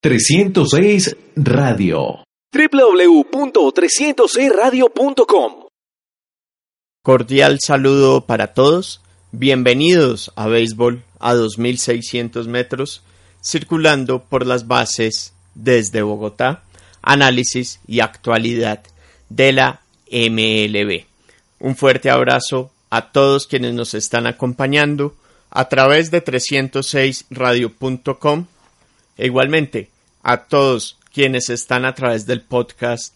306 Radio www.306radio.com Cordial saludo para todos. Bienvenidos a Béisbol a 2600 metros, circulando por las bases desde Bogotá, análisis y actualidad de la MLB. Un fuerte abrazo a todos quienes nos están acompañando a través de 306radio.com e igualmente a todos quienes están a través del podcast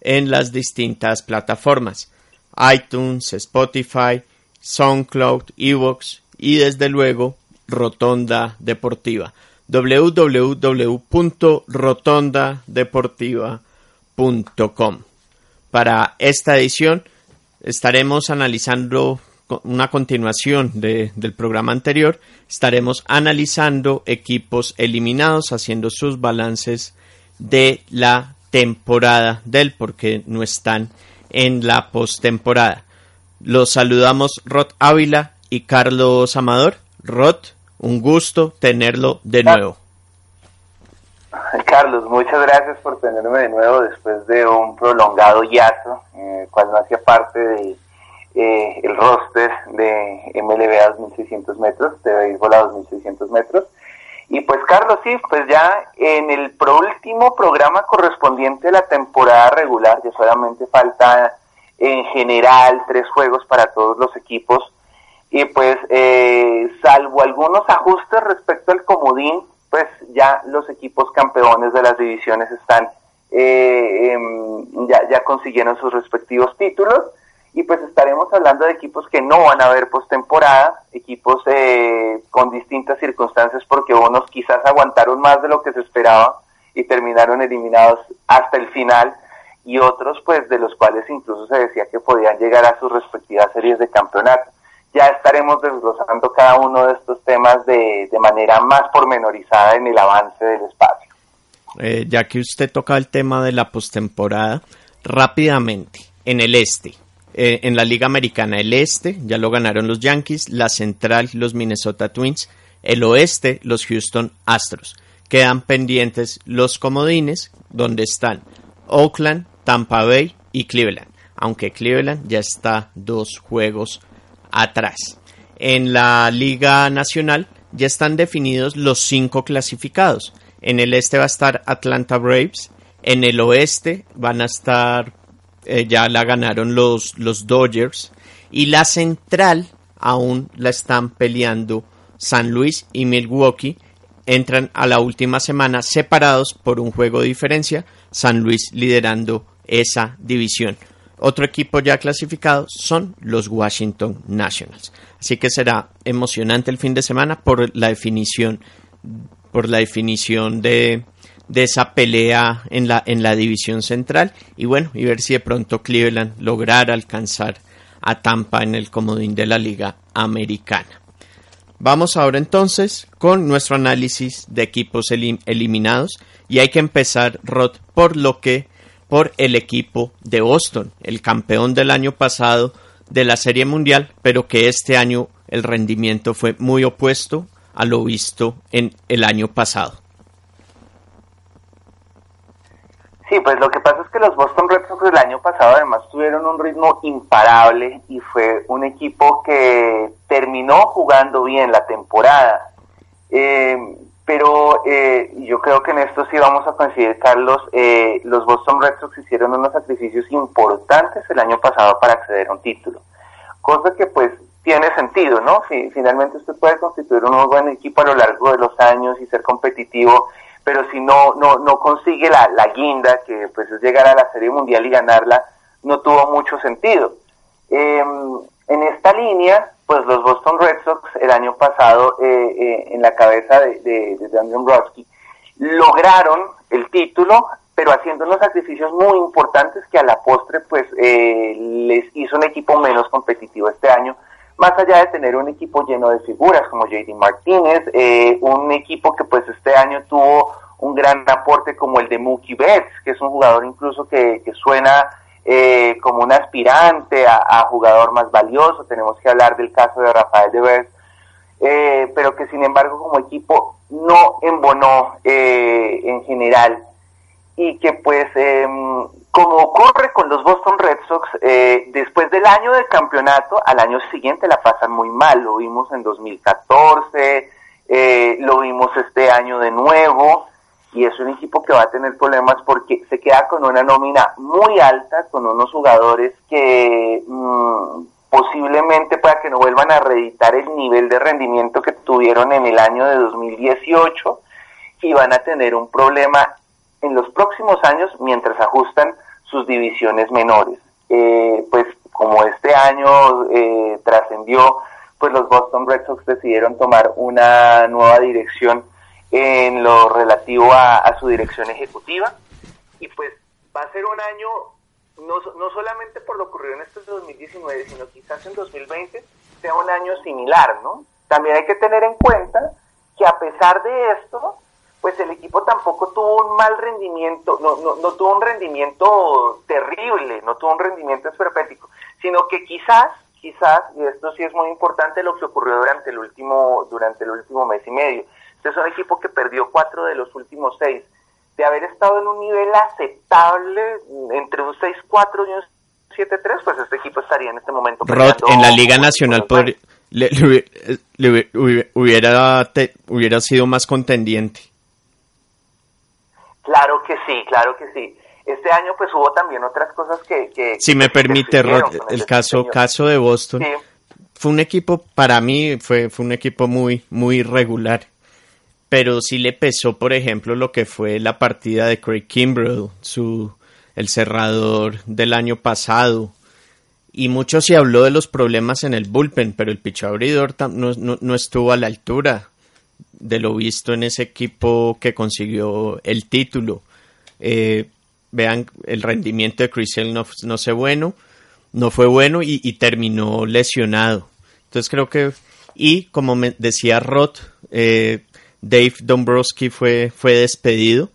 en las distintas plataformas. iTunes, Spotify, SoundCloud, Evox y desde luego Rotonda Deportiva. www.rotondadeportiva.com Para esta edición estaremos analizando una continuación del programa anterior, estaremos analizando equipos eliminados, haciendo sus balances de la temporada del porque no están en la postemporada. Los saludamos Rod Ávila y Carlos Amador. Rod, un gusto tenerlo de nuevo. Carlos, muchas gracias por tenerme de nuevo después de un prolongado hiato, eh, cual hacía parte de eh, el roster de MLB a 2600 metros, de béisbol a 2600 metros. Y pues Carlos, sí, pues ya en el último programa correspondiente a la temporada regular, ya solamente falta en general tres juegos para todos los equipos, y pues eh, salvo algunos ajustes respecto al comodín, pues ya los equipos campeones de las divisiones están, eh, em, ya, ya consiguieron sus respectivos títulos y pues estaremos hablando de equipos que no van a haber postemporada, equipos eh, con distintas circunstancias porque unos quizás aguantaron más de lo que se esperaba y terminaron eliminados hasta el final y otros pues de los cuales incluso se decía que podían llegar a sus respectivas series de campeonato. Ya estaremos desglosando cada uno de estos temas de, de manera más pormenorizada en el avance del espacio. Eh, ya que usted toca el tema de la postemporada, rápidamente, en el este, eh, en la Liga Americana. El este ya lo ganaron los Yankees, la central los Minnesota Twins, el oeste los Houston Astros. Quedan pendientes los comodines donde están Oakland, Tampa Bay y Cleveland, aunque Cleveland ya está dos juegos atrás. En la Liga Nacional ya están definidos los cinco clasificados. En el este va a estar Atlanta Braves, en el oeste van a estar eh, ya la ganaron los, los Dodgers y la central aún la están peleando San Luis y Milwaukee entran a la última semana separados por un juego de diferencia, San Luis liderando esa división. Otro equipo ya clasificado son los Washington Nationals. Así que será emocionante el fin de semana por la definición por la definición de, de esa pelea en la, en la división central y bueno, y ver si de pronto Cleveland lograra alcanzar a Tampa en el comodín de la Liga Americana. Vamos ahora entonces con nuestro análisis de equipos eliminados y hay que empezar, Rod, por lo que por el equipo de Boston, el campeón del año pasado de la Serie Mundial, pero que este año el rendimiento fue muy opuesto a lo visto en el año pasado. Sí, pues lo que pasa es que los Boston Red Sox el año pasado además tuvieron un ritmo imparable y fue un equipo que terminó jugando bien la temporada. Eh, pero eh, yo creo que en esto sí vamos a coincidir, Carlos, eh, los Boston Red Sox hicieron unos sacrificios importantes el año pasado para acceder a un título. Cosa que pues tiene sentido, ¿no? Si finalmente usted puede constituir un buen equipo a lo largo de los años y ser competitivo pero si no, no, no consigue la, la guinda, que pues es llegar a la Serie Mundial y ganarla, no tuvo mucho sentido. Em, en esta línea, pues los Boston Red Sox el año pasado eh, eh, en la cabeza de, de, de Andrew lograron el título, pero haciendo unos sacrificios muy importantes que a la postre pues eh, les hizo un equipo menos competitivo este año, más allá de tener un equipo lleno de figuras como JD Martínez, eh, un equipo que pues este año tuvo un gran aporte como el de Mookie Betts, que es un jugador incluso que, que suena eh, como un aspirante a, jugador más valioso, tenemos que hablar del caso de Rafael de eh, pero que sin embargo como equipo no embonó eh, en general y que pues em, como ocurre con los Boston Red Sox, eh, después del año del campeonato, al año siguiente la pasan muy mal, lo vimos en 2014, lo vimos este año de nuevo, y es un equipo que va a tener problemas porque se queda con una nómina muy alta, con unos jugadores que mm, posiblemente para que no vuelvan a reeditar el nivel de rendimiento que tuvieron en el año de 2018 y van a tener un problema en los próximos años mientras ajustan sus divisiones menores. Eh, pues como este año eh, trascendió, pues los Boston Red Sox decidieron tomar una nueva dirección en lo relativo a, su dirección ejecutiva. Y pues va a ser un año, no, no solamente por lo ocurrido en este 2019, sino quizás en 2020 sea un año similar, ¿no? También hay que tener en cuenta que a pesar de esto, pues el equipo tampoco tuvo un mal rendimiento, no, no, no tuvo un rendimiento terrible, no tuvo un rendimiento esperpético, sino que quizás, quizás, y esto sí es muy importante, lo que ocurrió durante el último, durante el último mes y medio, este es un equipo que perdió cuatro de los últimos seis. De haber estado en un nivel aceptable, entre un 6-4 y un 7-3, pues este equipo estaría en este momento. Rod, en la Liga Nacional le, hubiera, hubiera sido más contendiente. Claro que sí, claro que sí. Este año pues hubo también otras cosas que... si me permite, Rod, el caso, caso de Boston. Fue un equipo, para mí, fue, fue un equipo muy, muy regular pero sí le pesó, por ejemplo, lo que fue la partida de Craig Kimbrell, su, el cerrador del año pasado. Y mucho se habló de los problemas en el bullpen, pero el pitch abridor no, no, estuvo a la altura de lo visto en ese equipo que consiguió el título. Eh, vean, el rendimiento de Chris no, no, fue bueno, no fue bueno y, terminó lesionado. Entonces creo que, y como decía Roth, eh, Dave Dombrowski fue, fue despedido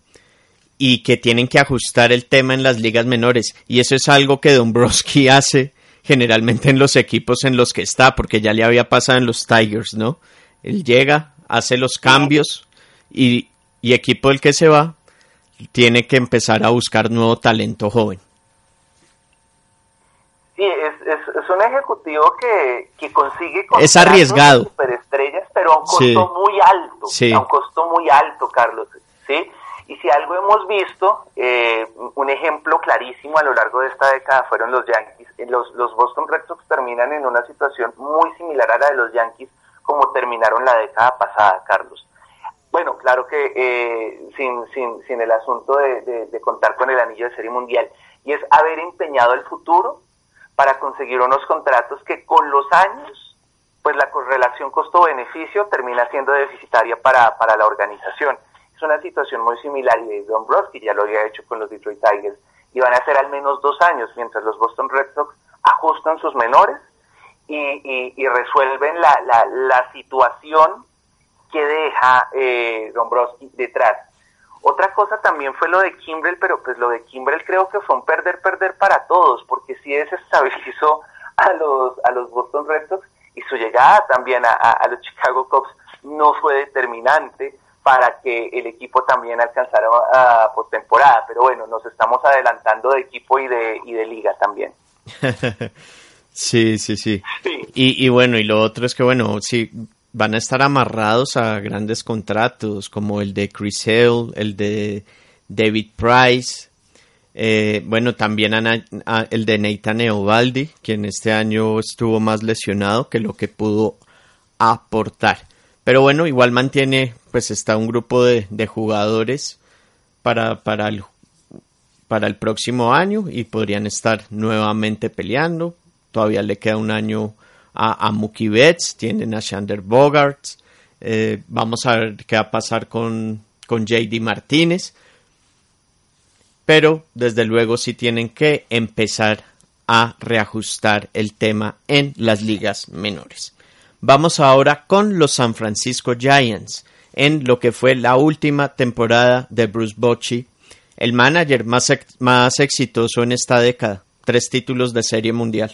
y que tienen que ajustar el tema en las ligas menores. Y eso es algo que Dombrowski hace generalmente en los equipos en los que está, porque ya le había pasado en los Tigers, ¿no? Él llega, hace los cambios y, y equipo del que se va tiene que empezar a buscar nuevo talento joven. Sí, es, es, un ejecutivo que, que consigue es arriesgado superestrellas, pero a un costo muy alto, a un costo muy alto, Carlos, sí. Y si algo hemos visto, eh, un ejemplo clarísimo a lo largo de esta década fueron los Yankees. Los, los Boston Red Sox terminan en una situación muy similar a la de los Yankees, como terminaron la década pasada, Carlos. Bueno, claro que eh, sin, sin, sin el asunto de, de, contar con el anillo de serie mundial, y es haber empeñado el futuro para conseguir unos contratos que con los años, pues la correlación costo-beneficio termina siendo deficitaria para, para la organización. Es una situación muy similar y Don Broski ya lo había hecho con los Detroit Tigers y van a ser al menos dos años mientras los Boston Red Sox ajustan sus menores y, y, resuelven la, la, la, situación que deja eh, Dombrowski detrás. Otra cosa también fue lo de Kimbrell, pero pues lo de Kimbrell creo que fue un perder-perder para todos, porque sí desestabilizó a los, a los Boston Red Sox y su llegada también a, los Chicago Cubs no fue determinante para que el equipo también alcanzara postemporada. Pero bueno, nos estamos adelantando de equipo y de, y de liga también. sí, sí, sí. Y, y bueno, y lo otro es que bueno, sí, van a estar amarrados a grandes contratos como el de Chris Hill, el de David Price, eh, bueno, también el de Nathan Eovaldi, quien este año estuvo más lesionado que lo que pudo aportar. Pero bueno, igual mantiene, pues está un grupo de, jugadores para, para, el, para el próximo año y podrían estar nuevamente peleando. Todavía le queda un año a, a Mookie Betts, tienen a Shander Bogarts. Eh, vamos a ver qué va a pasar con, con JD Martínez, pero desde luego sí tienen que empezar a reajustar el tema en las ligas menores. Vamos ahora con los San Francisco Giants en lo que fue la última temporada de Bruce Bochy, el manager más, más exitoso en esta década, tres títulos de serie mundial.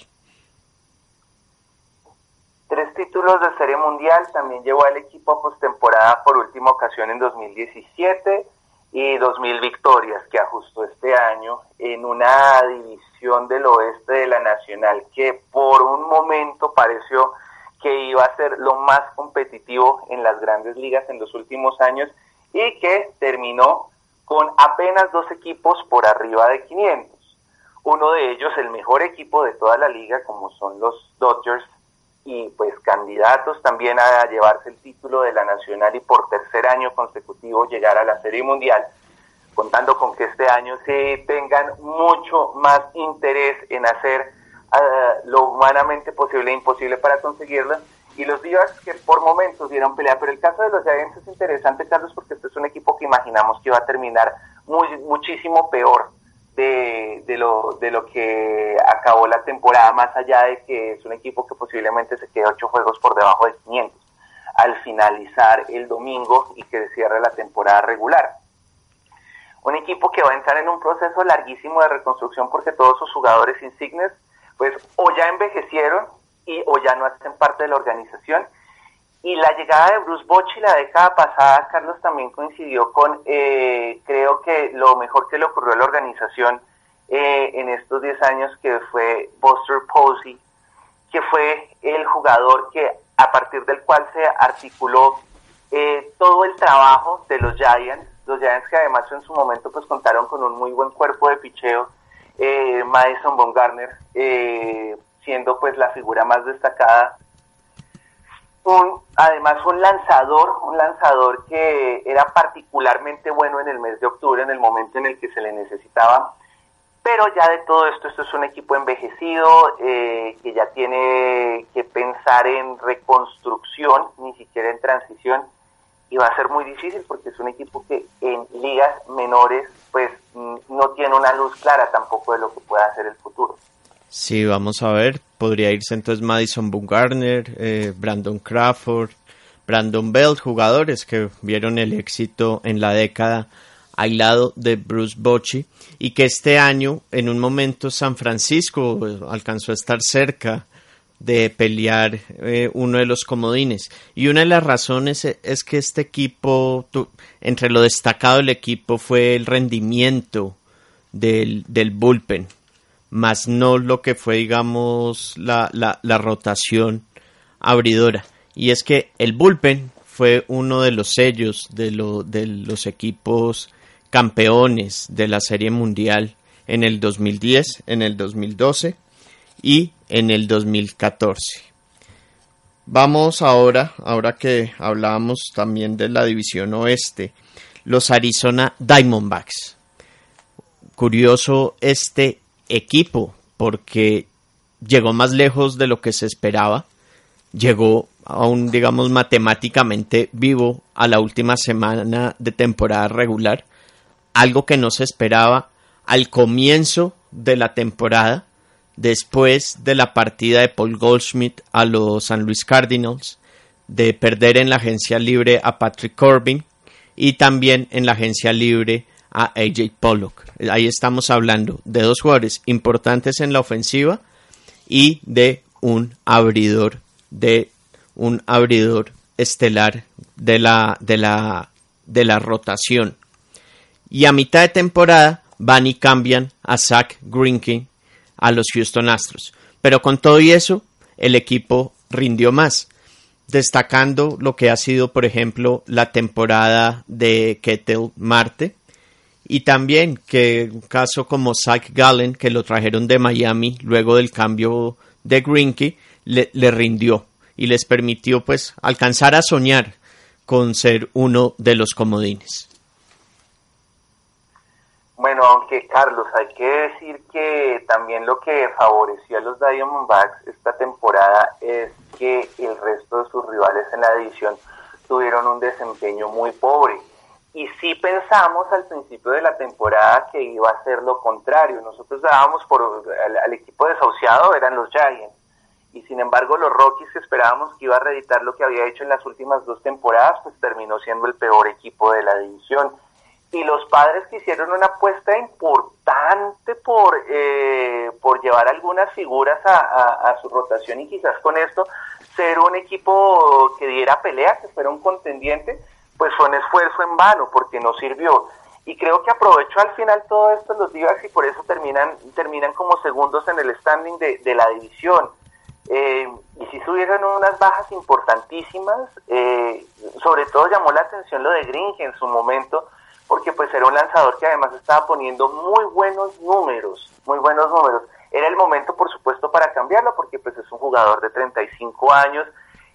Tres títulos de serie mundial, también llevó al equipo a postemporada por última ocasión en 2017 y 2.000 victorias que ajustó este año en una división del oeste de la Nacional que por un momento pareció que iba a ser lo más competitivo en las grandes ligas en los últimos años y que terminó con apenas dos equipos por arriba de 500. Uno de ellos, el mejor equipo de toda la liga, como son los Dodgers, y pues candidatos también a llevarse el título de la Nacional y por tercer año consecutivo llegar a la Serie Mundial, contando con que este año se tengan mucho más interés en hacer lo humanamente posible e imposible para conseguirlo. Y los Divas que por momentos dieron pelea, pero el caso de los Giants es interesante, Carlos, porque este es un equipo que imaginamos que iba a terminar muy, muchísimo peor de, de, lo, de lo que acabó la temporada, más allá de que es un equipo que posiblemente se quede ocho juegos por debajo de 500 al finalizar el domingo y que cierre la temporada regular. Un equipo que va a entrar en un proceso larguísimo de reconstrucción porque todos sus jugadores insignes pues o ya envejecieron y o ya no hacen parte de la organización. Y la llegada de Bruce Bochy la década pasada, Carlos, también coincidió con, eh, creo que lo mejor que le ocurrió a la organización eh, en estos 10 años, que fue Buster Posey, que fue el jugador que a partir del cual se articuló eh, todo el trabajo de los Giants, los Giants que además en su momento pues contaron con un muy buen cuerpo de picheo, eh, Madison Bumgarner eh, siendo pues la figura más destacada. Un, además un lanzador, un lanzador que era particularmente bueno en el mes de octubre, en el momento en el que se le necesitaba. Pero ya de todo esto, esto es un equipo envejecido eh, que ya tiene que pensar en reconstrucción, ni siquiera en transición y va a ser muy difícil porque es un equipo que en ligas menores pues mm, no tiene una luz clara tampoco de lo que pueda hacer el futuro. Sí, vamos a ver, podría irse entonces Madison Bumgarner, eh, Brandon Crawford, Brandon Bell, jugadores que vieron el éxito en la década al lado de Bruce Bochy y que este año en un momento San Francisco alcanzó a estar cerca de pelear eh, uno de los comodines. Y una de las razones es que este equipo, entre lo destacado del equipo fue el rendimiento del, del bullpen, más no lo que fue, digamos, la, la, la rotación abridora. Y es que el bullpen fue uno de los sellos de, lo, de los equipos campeones de la Serie Mundial en el 2010, en el 2012 y en el 2014. Vamos ahora, ahora que hablábamos también de la división oeste, los Arizona Diamondbacks. Curioso este equipo porque llegó más lejos de lo que se esperaba, llegó aún digamos matemáticamente vivo a la última semana de temporada regular, algo que no se esperaba al comienzo de la temporada después de la partida de Paul Goldschmidt a los San Luis Cardinals, de perder en la agencia libre a Patrick Corbin y también en la agencia libre a AJ Pollock. Ahí estamos hablando de dos jugadores importantes en la ofensiva y de un abridor de un abridor estelar de la de la de la rotación. Y a mitad de temporada van y cambian a Zach Greinke a los Houston Astros. Pero con todo y eso, el equipo rindió más, destacando lo que ha sido, por ejemplo, la temporada de Ketel Marte, y también que un caso como Zach Gallen, que lo trajeron de Miami luego del cambio de Greenkey, le, le rindió y les permitió pues alcanzar a soñar con ser uno de los comodines. Bueno, aunque Carlos, hay que decir que también lo que favoreció a los Diamondbacks esta temporada es que el resto de sus rivales en la división tuvieron un desempeño muy pobre. Y sí pensamos al principio de la temporada que iba a ser lo contrario. Nosotros dábamos por al, equipo desahuciado, eran los Giants. Y sin embargo, los Rockies que esperábamos que iba a reeditar lo que había hecho en las últimas dos temporadas, pues terminó siendo el peor equipo de la división. Y los padres que hicieron una apuesta importante por, eh, por llevar algunas figuras a, a su rotación y quizás con esto ser un equipo que diera pelea, que fuera un contendiente, pues fue un esfuerzo en vano porque no sirvió. Y creo que aprovechó al final todo esto los Divas y por eso terminan, terminan como segundos en el standing de, la división. Eh, y si subieron unas bajas importantísimas, eh, sobre todo llamó la atención lo de Gringe en su momento, porque pues era un lanzador que además estaba poniendo muy buenos números, muy buenos números. Era el momento, por supuesto, para cambiarlo, porque pues es un jugador de 35 años,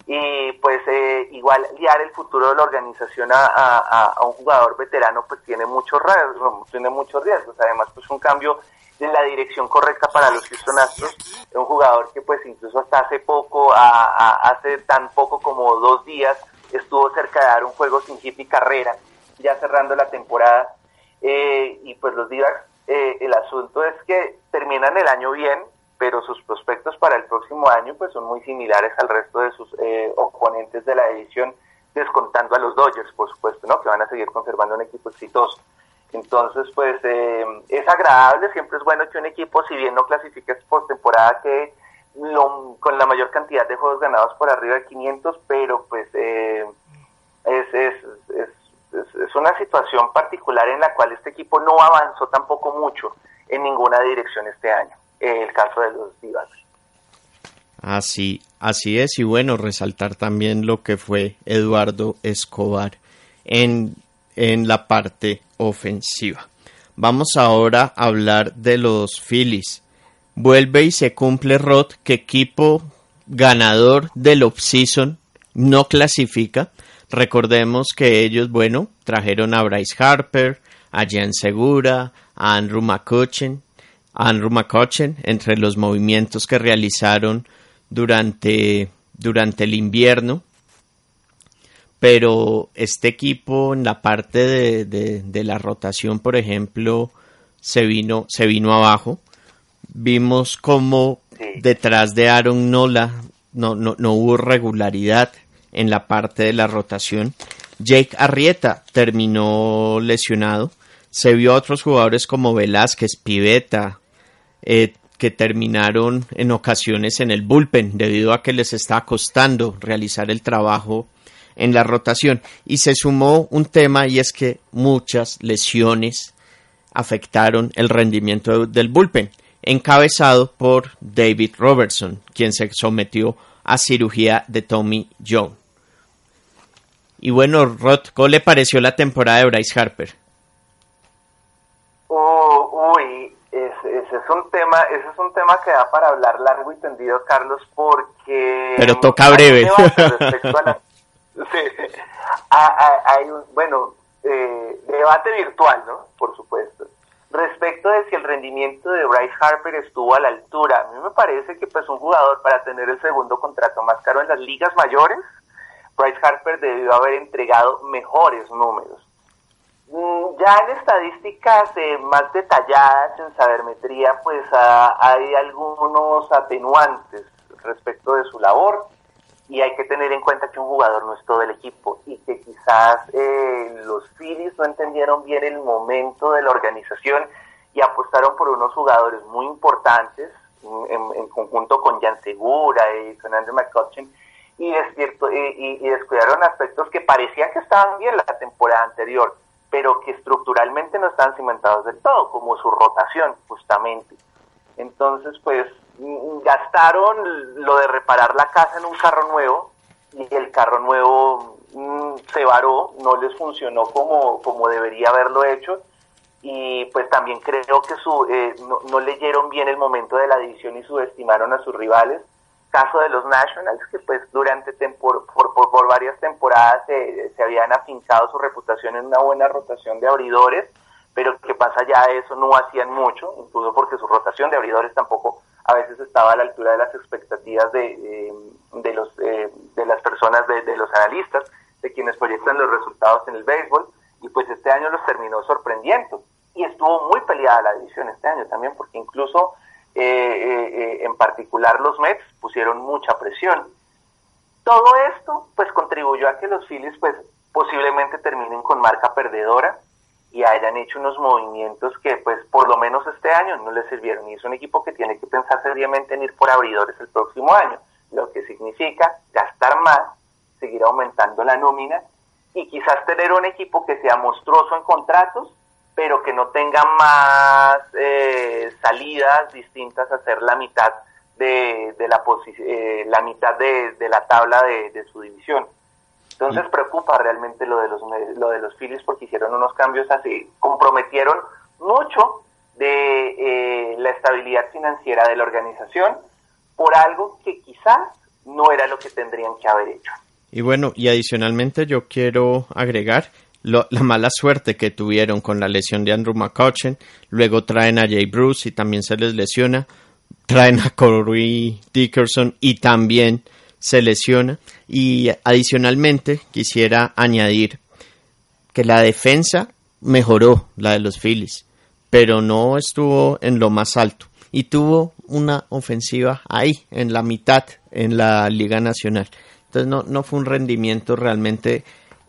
y pues eh, igual guiar el futuro de la organización a, un jugador veterano pues tiene muchos riesgos, tiene muchos riesgos, además pues un cambio en la dirección correcta para los Houston Astros, un jugador que pues incluso hasta hace poco, hace tan poco como dos días, estuvo cerca de dar un juego sin hit y carrera, ya cerrando la temporada, eh, y pues los días eh, el asunto es que terminan el año bien, pero sus prospectos para el próximo año pues son muy similares al resto de sus eh, oponentes de la edición, descontando a los Dodgers, por supuesto, ¿no? que van a seguir conservando un equipo exitoso. Entonces, pues eh, es agradable, siempre es bueno que un equipo, si bien no clasifique postemporada, que lo, con la mayor cantidad de juegos ganados por arriba de 500, pero pues eh, es, es, es, es, una situación particular en la cual este equipo no avanzó tampoco mucho en ninguna dirección este año el caso de los divas. Así, así es, y bueno, resaltar también lo que fue Eduardo Escobar en, en la parte ofensiva. Vamos ahora a hablar de los Phillies. Vuelve y se cumple Rod que equipo ganador del offseason no clasifica. Recordemos que ellos, bueno, trajeron a Bryce Harper, a Jan Segura, a Andrew McCutcheon, Andrew McCutcheon entre los movimientos que realizaron durante, durante el invierno. Pero este equipo en la parte de, la rotación, por ejemplo, se vino, se vino abajo. Vimos como detrás de Aaron Nola no, no, no hubo regularidad en la parte de la rotación. Jake Arrieta terminó lesionado. Se vio a otros jugadores como Velázquez, Piveta, eh, que terminaron en ocasiones en el bullpen debido a que les está costando realizar el trabajo en la rotación. Y se sumó un tema y es que muchas lesiones afectaron el rendimiento del bullpen, encabezado por David Robertson, quien se sometió a cirugía de Tommy John. Y bueno, Rod, ¿cómo le pareció la temporada de Bryce Harper? Es un tema, ese es un tema que da para hablar largo y tendido, Carlos, porque... Pero toca breve. hay un, bueno, eh, debate virtual, ¿no? Por supuesto. Respecto de si el rendimiento de Bryce Harper estuvo a la altura, a mí me parece que pues un jugador para tener el segundo contrato más caro en las ligas mayores, Bryce Harper debió haber entregado mejores números. Mm, ya en estadísticas eh, más detalladas, en sabermetría, pues ah, hay algunos atenuantes respecto de su labor y hay que tener en cuenta que un jugador no es todo el equipo y que quizás eh, los Phillies no entendieron bien el momento de la organización y apostaron por unos jugadores muy importantes en, conjunto con Jan Segura y Fernando McCutcheon y, y, y descuidaron aspectos que parecían que estaban bien la temporada anterior pero que estructuralmente no están cimentados del todo, como su rotación, justamente. Entonces, pues, mm, gastaron lo de reparar la casa en un carro nuevo y el carro nuevo mm, se varó, no les funcionó como, como debería haberlo hecho y pues también creo que su, eh, no, no leyeron bien el momento de la división y subestimaron a sus rivales caso de los Nationals, que pues durante por, por, varias temporadas se, habían afincado su reputación en una buena rotación de abridores, pero que pasa ya eso no hacían mucho, incluso porque su rotación de abridores tampoco a veces estaba a la altura de las expectativas de, de, los, eh, de las personas, de, los analistas, de quienes proyectan los resultados en el béisbol, y pues este año los terminó sorprendiendo. Y estuvo muy peleada la división este año también, porque incluso eh, eh, en particular los Mets pusieron mucha presión. Todo esto pues contribuyó a que los Phillies pues posiblemente terminen con marca perdedora y hayan hecho unos movimientos que pues por lo menos este año no les sirvieron y es un equipo que tiene que pensar seriamente en ir por abridores el próximo año, lo que significa gastar más, seguir aumentando la nómina y quizás tener un equipo que sea monstruoso en contratos, pero que no tenga más eh, salidas distintas a ser la mitad de, la, eh, la mitad de, la tabla de, su división. Entonces preocupa realmente lo de los lo de los Phillies porque hicieron unos cambios así, comprometieron mucho de eh, la estabilidad financiera de la organización por algo que quizás no era lo que tendrían que haber hecho. Y bueno, y adicionalmente yo quiero agregar la mala suerte que tuvieron con la lesión de Andrew McCutcheon. Luego traen a Jay Bruce y también se les lesiona. Traen a Corey Dickerson y también se lesiona. Y adicionalmente quisiera añadir que la defensa mejoró, la de los Phillies, pero no estuvo en lo más alto. Y tuvo una ofensiva ahí, en la mitad, en la Liga Nacional. Entonces no, no fue un rendimiento realmente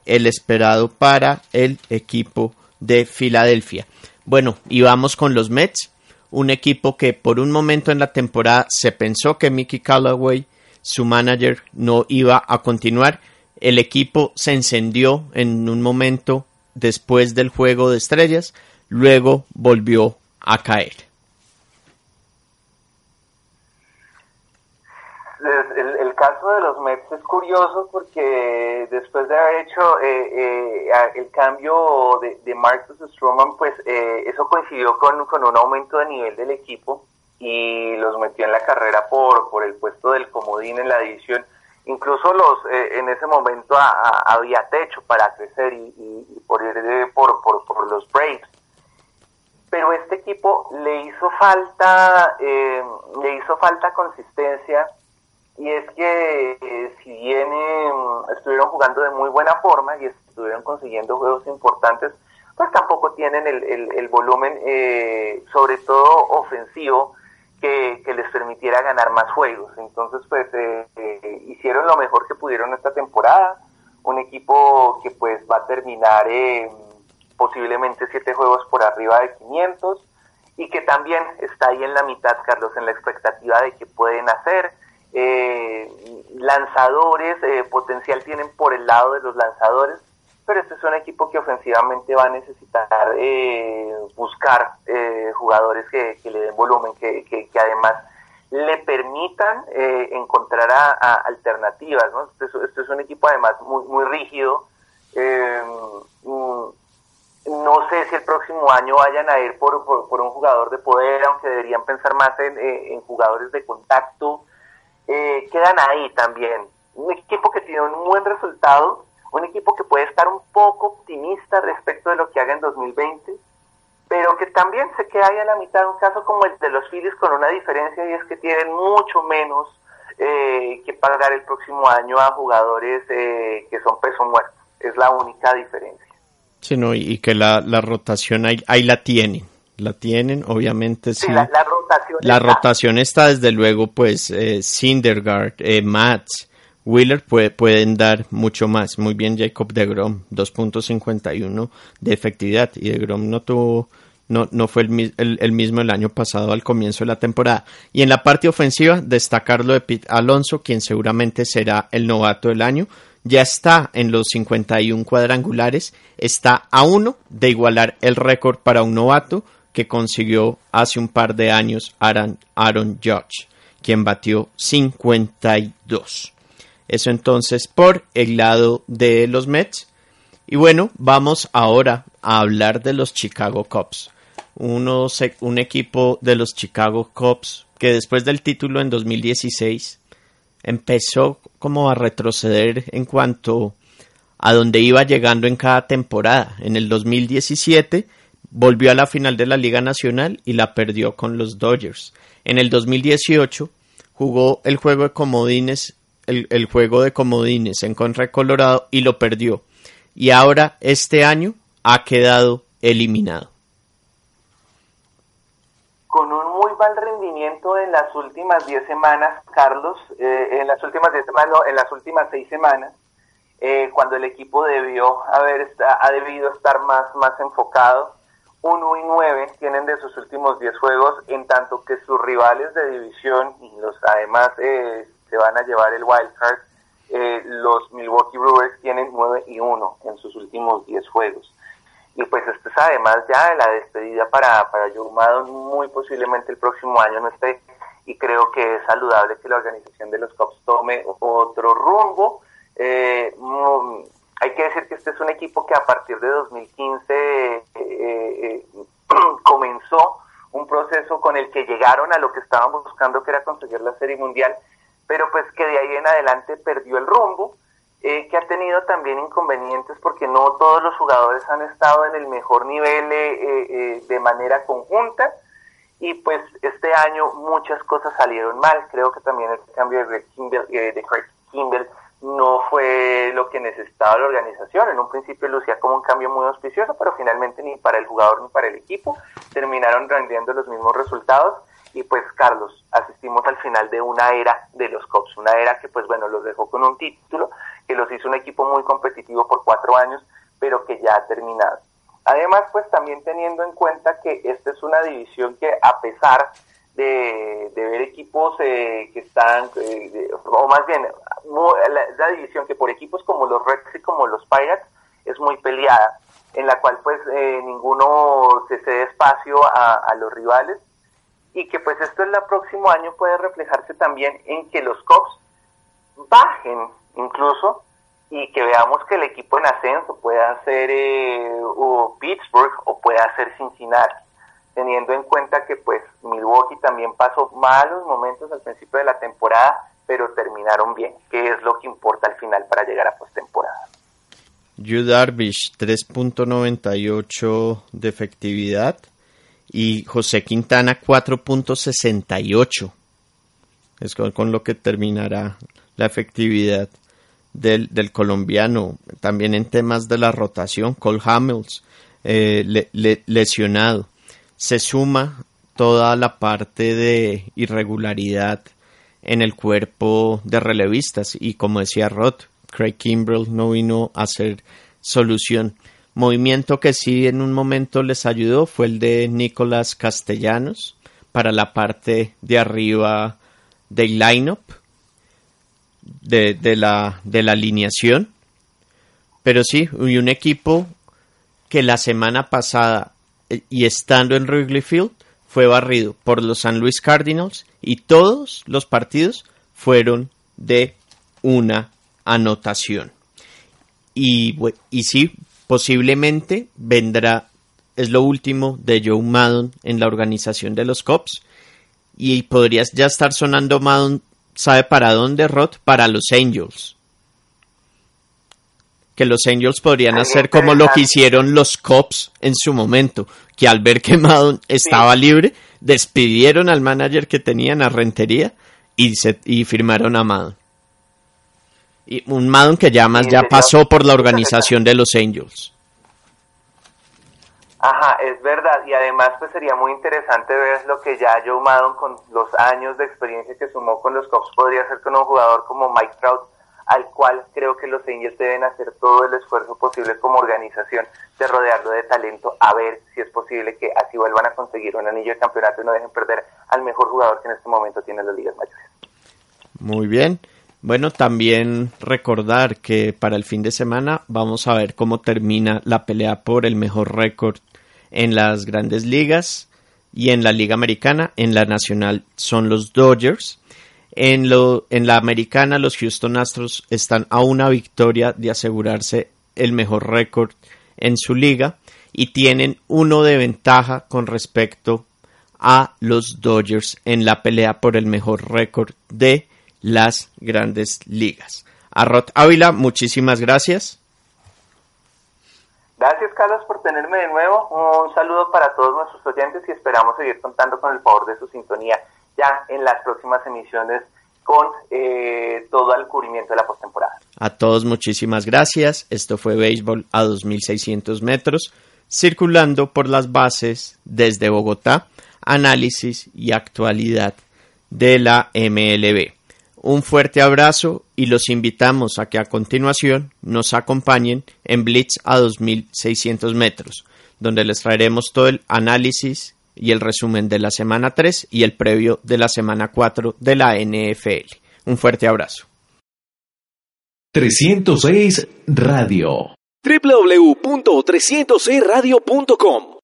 el esperado para el equipo de Filadelfia. Bueno, y vamos con los Mets, un equipo que por un momento en la temporada se pensó que Mickey Callaway, su manager, no iba a continuar. El equipo se encendió en un momento después del juego de estrellas, luego volvió a caer. el, caso de los Mets es curioso porque después de haber hecho eh, eh, el cambio de, de Marcus Stroman, pues eh, eso coincidió con, un aumento de nivel del equipo y los metió en la carrera por, por el puesto del comodín en la división. Incluso los en ese momento había techo para crecer y, por, por los Braves pero este equipo le hizo falta le hizo falta consistencia y es que eh, si bien em, estuvieron jugando de muy buena forma y estuvieron consiguiendo juegos importantes, pues tampoco tienen el, el, volumen, eh, sobre todo ofensivo, que, les permitiera ganar más juegos. Entonces, pues eh, hicieron lo mejor que pudieron esta temporada. Un equipo que pues va a terminar posiblemente siete juegos por arriba de 500 y que también está ahí en la mitad, Carlos, en la expectativa de qué pueden hacer eh, lanzadores, eh, potencial tienen por el lado de los lanzadores, pero este es un equipo que ofensivamente va a necesitar eh, buscar eh, jugadores que, le den volumen, que, que, además le permitan encontrar a, alternativas. ¿no? Este, este, es un equipo además muy, muy rígido. Mm, no sé si el próximo año vayan a ir por, por, un jugador de poder, aunque deberían pensar más en, en jugadores de contacto eh, quedan ahí también. Un equipo que tiene un buen resultado, un equipo que puede estar un poco optimista respecto de lo que haga en 2020, pero que también se queda ahí a la mitad, un caso como el de los Phillies con una diferencia y es que tienen mucho menos eh, que pagar el próximo año a jugadores eh, que son peso muerto. Es la única diferencia. Sí, no, y que la, rotación ahí la tienen la tienen, obviamente sí. la, rotación, la está. rotación está desde luego, pues, eh, Syndergaard, eh, Mats, Wheeler pueden dar mucho más. Muy bien Jacob de Grom, 2.51 de efectividad y de Grom no tuvo, no, no fue el, el, mismo el año pasado al comienzo de la temporada. Y en la parte ofensiva, destacarlo de Pete Alonso, quien seguramente será el novato del año. Ya está en los 51 cuadrangulares, está a uno de igualar el récord para un novato que consiguió hace un par de años Aaron, Aaron Judge, quien batió 52. Eso entonces por el lado de los Mets. Y bueno, vamos ahora a hablar de los Chicago Cubs. Uno, un equipo de los Chicago Cubs que después del título en 2016 empezó como a retroceder en cuanto a donde iba llegando en cada temporada. En el 2017 volvió a la final de la Liga Nacional y la perdió con los Dodgers. En el 2018 jugó el juego de comodines, el, juego de comodines en contra de Colorado y lo perdió. Y ahora, este año, ha quedado eliminado? Con un muy mal rendimiento en las últimas 10 semanas, Carlos, eh, en las últimas 10 semanas, en las últimas 6 semanas, eh, cuando el equipo debió haber ha debido estar más, más enfocado. 1 y 9 tienen de sus últimos 10 juegos, en tanto que sus rivales de división y los además eh, se van a llevar el wild card, eh, los Milwaukee Brewers tienen 9 y 1 en sus últimos 10 juegos. Y pues esto es además ya la despedida para, para Joe Maddon, muy posiblemente el próximo año no esté, y creo que es saludable que la organización de los Cubs tome otro rumbo. Eh, hay que decir que este es un equipo que a partir de 2015 eh, eh, un proceso con el que llegaron a lo que estábamos buscando, que era conseguir la Serie Mundial, pero pues que de ahí en adelante perdió el rumbo eh, que ha tenido también inconvenientes porque no todos los jugadores han estado en el mejor nivel eh, eh, de manera conjunta y pues este año muchas cosas salieron mal. Creo que también el cambio de, de Craig Kimball no fue lo que necesitaba la organización. En un principio lucía como un cambio muy auspicioso, pero finalmente ni para el jugador ni para el equipo terminaron rendiendo los mismos resultados y pues Carlos, asistimos al final de una era de los Cubs, una era que pues bueno, los dejó con un título, que los hizo un equipo muy competitivo por cuatro años, pero que ya ha terminado. Además, pues también teniendo en cuenta que esta es una división que a pesar de, ver equipos eh, que están, eh, o más bien, la, división que por equipos como los Reds y como los Pirates es muy peleada, en la cual pues eh, ninguno se cede espacio a los rivales y que pues esto en el próximo año puede reflejarse también en que los Cubs bajen incluso y que veamos que el equipo en ascenso pueda ser eh, Pittsburgh o pueda ser Cincinnati, teniendo en cuenta que pues Milwaukee también pasó malos momentos al principio de la temporada, pero terminaron bien, que es lo que importa al final para llegar a postemporada. Yu Darvish 3.98 de efectividad, y José Quintana 4.68. Es con, lo que terminará la efectividad del, colombiano. También en temas de la rotación, Cole Hamels eh, lesionado. Se suma toda la parte de irregularidad en el cuerpo de relevistas y como decía Rod, Craig Kimbrell no vino a ser solución. Movimiento que sí en un momento les ayudó fue el de Nicolás Castellanos para la parte de arriba del lineup de, de, la, de la alineación. Pero sí, hubo un equipo que la semana pasada y estando en Wrigley Field fue barrido por los San Luis Cardinals y todos los partidos fueron de una anotación. Y, y sí, Posiblemente vendrá, es lo último de Joe Maddon en la organización de los Cops. Y podrías ya estar sonando Maddon, ¿sabe para dónde, Rod? Para los Angels. Que los Angels podrían hacer como lo que hicieron los Cops en su momento, que al ver que Maddon estaba libre, despidieron al manager que tenían a Rentería y, se, y firmaron a Maddon. Y un Madden que ya más ya pasó por la organización de los Angels. Ajá, es verdad. Y además pues sería muy interesante ver lo que ya Joe Maddon con los años de experiencia que sumó con los Cubs podría hacer con un jugador como Mike Trout, al cual creo que los Angels deben hacer todo el esfuerzo posible como organización de rodearlo de talento, a ver si es posible que así vuelvan a conseguir un anillo de campeonato y no dejen perder al mejor jugador que en este momento tiene las ligas mayores. Muy bien. Bueno, también recordar que para el fin de semana vamos a ver cómo termina la pelea por el mejor récord en las grandes ligas y en la liga americana. En la nacional son los Dodgers. En, lo, en la americana los Houston Astros están a una victoria de asegurarse el mejor récord en su liga y tienen uno de ventaja con respecto a los Dodgers en la pelea por el mejor récord de las grandes ligas. A Rod Ávila, muchísimas gracias. Gracias, Carlos, por tenerme de nuevo. Un saludo para todos nuestros oyentes y esperamos seguir contando con el favor de su sintonía ya en las próximas emisiones con eh, todo el cubrimiento de la postemporada. A todos muchísimas gracias. Esto fue Béisbol a 2600 metros, circulando por las bases desde Bogotá, análisis y actualidad de la MLB. Un fuerte abrazo y los invitamos a que a continuación nos acompañen en Blitz a 2600 metros, donde les traeremos todo el análisis y el resumen de la semana 3 y el previo de la semana 4 de la NFL. Un fuerte abrazo. 306 Radio. www.306radio.com